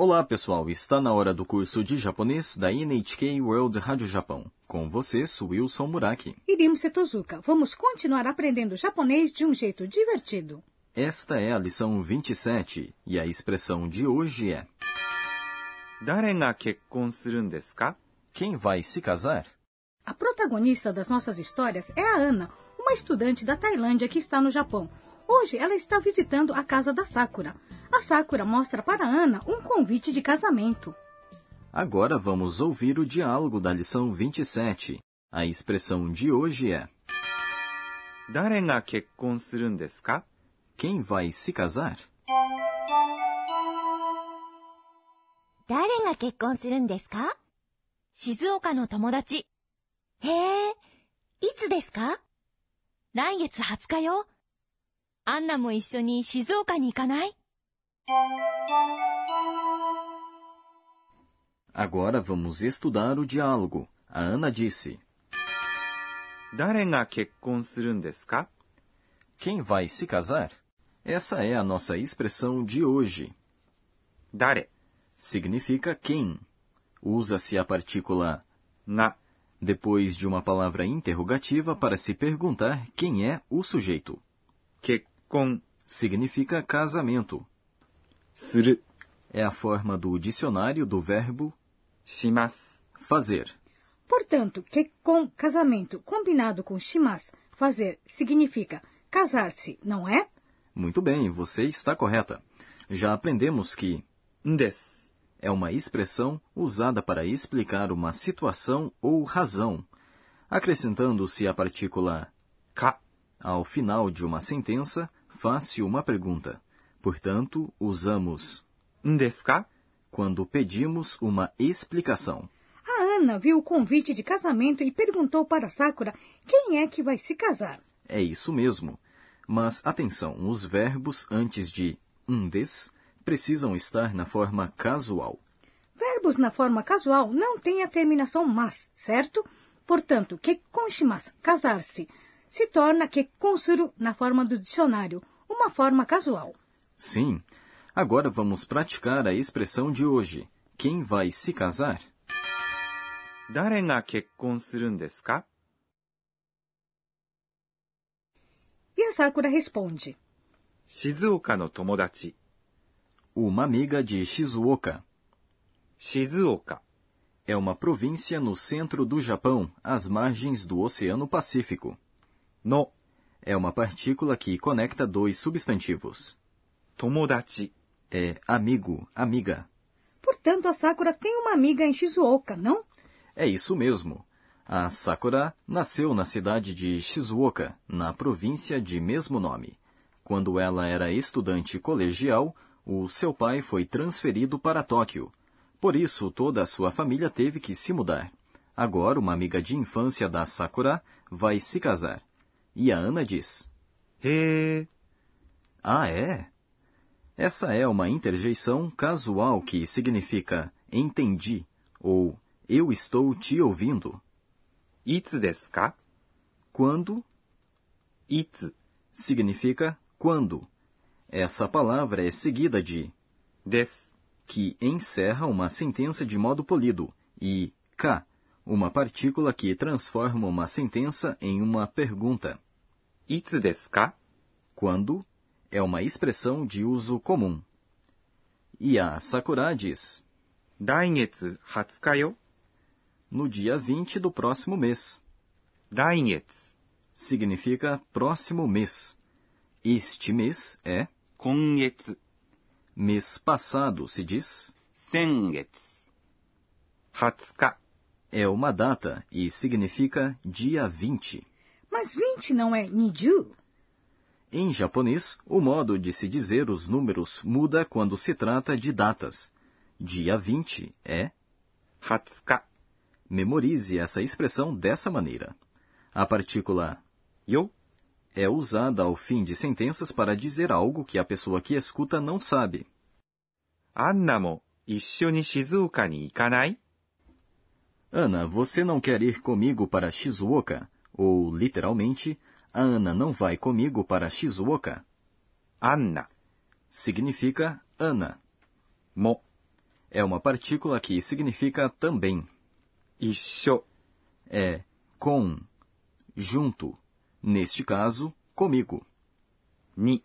Olá, pessoal! Está na hora do curso de japonês da NHK World Rádio Japão. Com vocês, Wilson Muraki. Irimo Setozuka, vamos continuar aprendendo japonês de um jeito divertido. Esta é a lição 27 e a expressão de hoje é... Quem vai se casar? A protagonista das nossas histórias é a Ana, uma estudante da Tailândia que está no Japão. Hoje ela está visitando a casa da Sakura. A Sakura mostra para a Ana um convite de casamento. Agora vamos ouvir o diálogo da lição 27. A expressão de hoje é 誰が結婚するんですか Quem vai se casar? 誰が結婚するんですか静岡の友達。へえ、いつですか来月20日よ。 アンナも一緒に静岡に行かない Agora vamos estudar o diálogo. A Ana disse: 誰が結婚するんですか Quem vai se casar? Essa é a nossa expressão de hoje. 誰 Significa quem. Usa-se a partícula が depois de uma palavra interrogativa para se perguntar quem é o sujeito. 結 婚 Significa casamento. する É a forma do dicionário do verbo します É fazer. Portanto, kekkon, casamento, combinado com shimas, fazer, significa casar-se, não é? Muito bem, você está correta. Já aprendemos que んです é uma expressão usada para explicar uma situação ou razão, acrescentando-se a partícula か ao final de uma sentença, faz-se uma pergunta. Portanto, usamos んですか quando pedimos uma explicação. A Ana viu o convite de casamento e perguntou para Sakura quem é que vai se casar. É isso mesmo. Mas atenção, os verbos antes de undes precisam estar na forma casual. Verbos na forma casual não têm a terminação mas, certo? Portanto, kekkon shimasu, casar-se, se torna kekkon suru na forma do dicionário, uma forma casual. Sim. Agora vamos praticar a expressão de hoje. Quem vai se casar? 誰が結婚するんですか E a Sakura responde: 静岡の友達 Uma amiga de Shizuoka. 静岡 É uma província no centro do Japão, às margens do Oceano Pacífico. no é uma partícula que conecta dois substantivos. Tomodachi é amigo, amiga. Portanto, a Sakura tem uma amiga em Shizuoka, não? É isso mesmo. A Sakura nasceu na cidade de Shizuoka, na província de mesmo nome. Quando ela era estudante colegial, o seu pai foi transferido para Tóquio. Por isso, toda a sua família teve que se mudar. Agora, uma amiga de infância da Sakura vai se casar. E a Ana diz: He. Ah, é? Essa é uma interjeição casual que significa entendi ou eu estou te ouvindo. Itsu? Quando? Itsu significa quando. Essa palavra é seguida de des, que encerra uma sentença de modo polido, e ka, uma partícula que transforma uma sentença em uma pergunta. Itsu? Quando? É uma expressão de uso comum. E a Sakura diz: Daingetsu hatsuka yo? No dia 20 do próximo mês. Daingetsu significa próximo mês. Este mês é Kongetsu. Mês passado se diz Sengetsu. Hatsuka é uma data e significa dia 20. Mas 20 não é niju? Em japonês, o modo de se dizer os números muda quando se trata de datas. Dia 20 é Hatsuka. Memorize essa expressão dessa maneira. A partícula yo é usada ao fim de sentenças para dizer algo que a pessoa que escuta não sabe. Anna mo ni Shizuoka ni ikanai? Ana, você não quer ir comigo para Shizuoka? ou literalmente, a Ana não vai comigo para Shizuoka. Anna significa Ana. Mo é uma partícula que significa também. Isho é com, junto, neste caso, comigo. Ni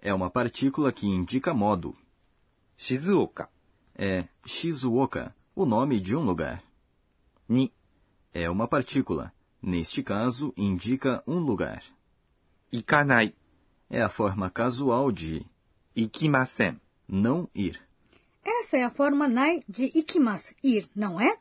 é uma partícula que indica modo. Shizuoka é Shizuoka, o nome de um lugar. Ni é uma partícula Neste caso, indica um lugar. Ikanai é a forma casual de ikimasen, não ir. Essa é a forma nai de ikimas, ir, não é?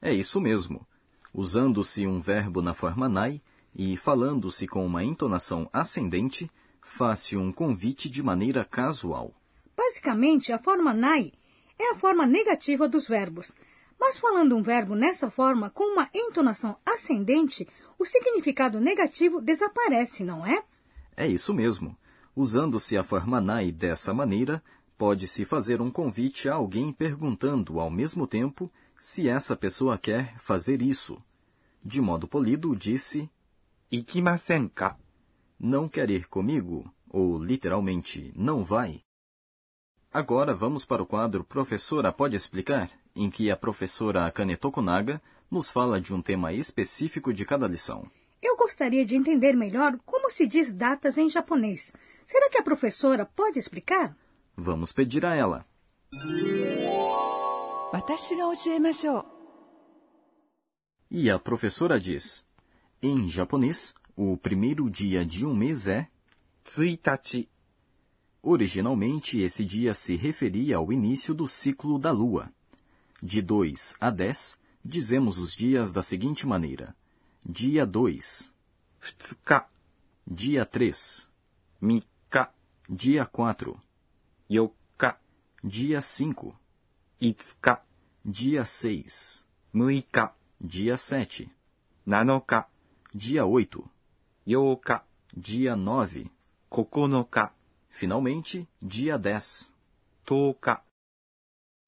É isso mesmo. Usando-se um verbo na forma nai e falando-se com uma entonação ascendente, faz-se um convite de maneira casual. Basicamente, a forma nai é a forma negativa dos verbos, mas falando um verbo nessa forma, com uma entonação ascendente, o significado negativo desaparece, não é? É isso mesmo. Usando-se a forma nai dessa maneira, pode-se fazer um convite a alguém perguntando, ao mesmo tempo, se essa pessoa quer fazer isso. De modo polido, disse ikimasenka. Não quer ir comigo, ou literalmente, não vai. Agora vamos para o quadro Professora Pode Explicar? em que a professora Akane Tokunaga nos fala de um tema específico de cada lição. Eu gostaria de entender melhor como se diz datas em japonês. Será que a professora pode explicar? Vamos pedir a ela. E a professora diz: Em japonês, o primeiro dia de um mês é Tsuitachi. Originalmente, esse dia se referia ao início do ciclo da lua. De 2 a 10, dizemos os dias da seguinte maneira: Dia 2, 2日、 dia 3, 3日、 dia 4, 4日、 dia 5, 5日、 dia 6, 6日、 dia 7, 7日、 dia 8, 8日、 dia 9, 9日、 finalmente, dia 10. 10日、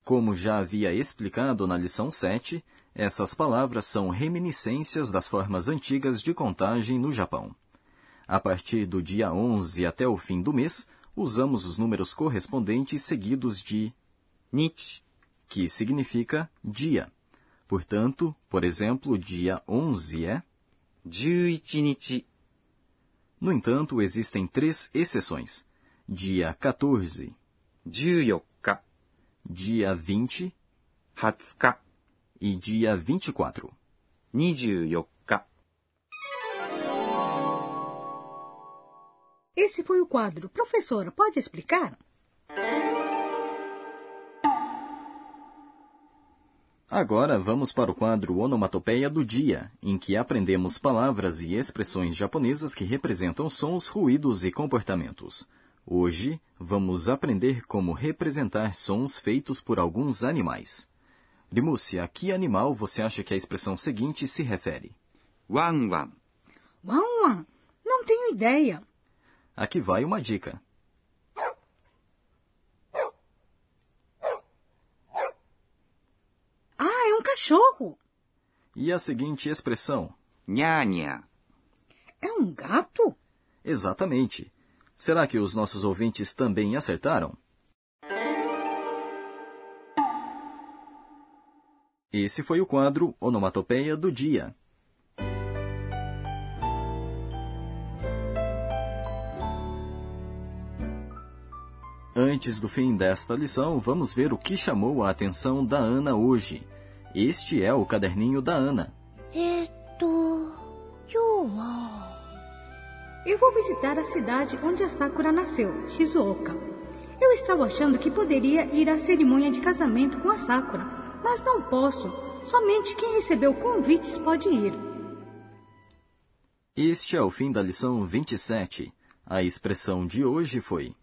como já havia explicado na lição 7, essas palavras são reminiscências das formas antigas de contagem no Japão. A partir do dia 11 até o fim do mês, usamos os números correspondentes seguidos de Nichi, que significa dia. Portanto, por exemplo, dia 11 é 11日. No entanto, existem três exceções. Dia 14, 14 dia 20 20日、e dia 24. 24日。Esse foi o quadro. Professora, pode explicar? Agora vamos para o quadro Onomatopeia do Dia, em que aprendemos palavras e expressões japonesas que representam sons, ruídos e comportamentos. Hoje vamos aprender como representar sons feitos por alguns animais. Limúcia, a que animal você acha que a expressão seguinte se refere? Wan Wan. Wan Wan? Não tenho ideia. Aqui vai uma dica. Ah, é um cachorro. E a seguinte expressão? Nhanha. É um gato? Exatamente. Será que os nossos ouvintes também acertaram? Esse foi o quadro Onomatopeia do Dia. Antes do fim desta lição, vamos ver o que chamou a atenção da Ana hoje. Este é o caderninho da Ana. vou visitar a cidade onde a Sakura nasceu, Shizuoka. Eu estava achando que poderia ir à cerimônia de casamento com a Sakura, mas não posso. Somente quem recebeu convites pode ir. Este é o fim da lição 27. A expressão de hoje foi: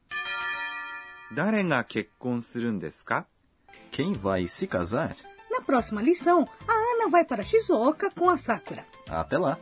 Quem vai se casar? Na próxima lição, a Ana vai para Shizuoka com a Sakura. Até lá!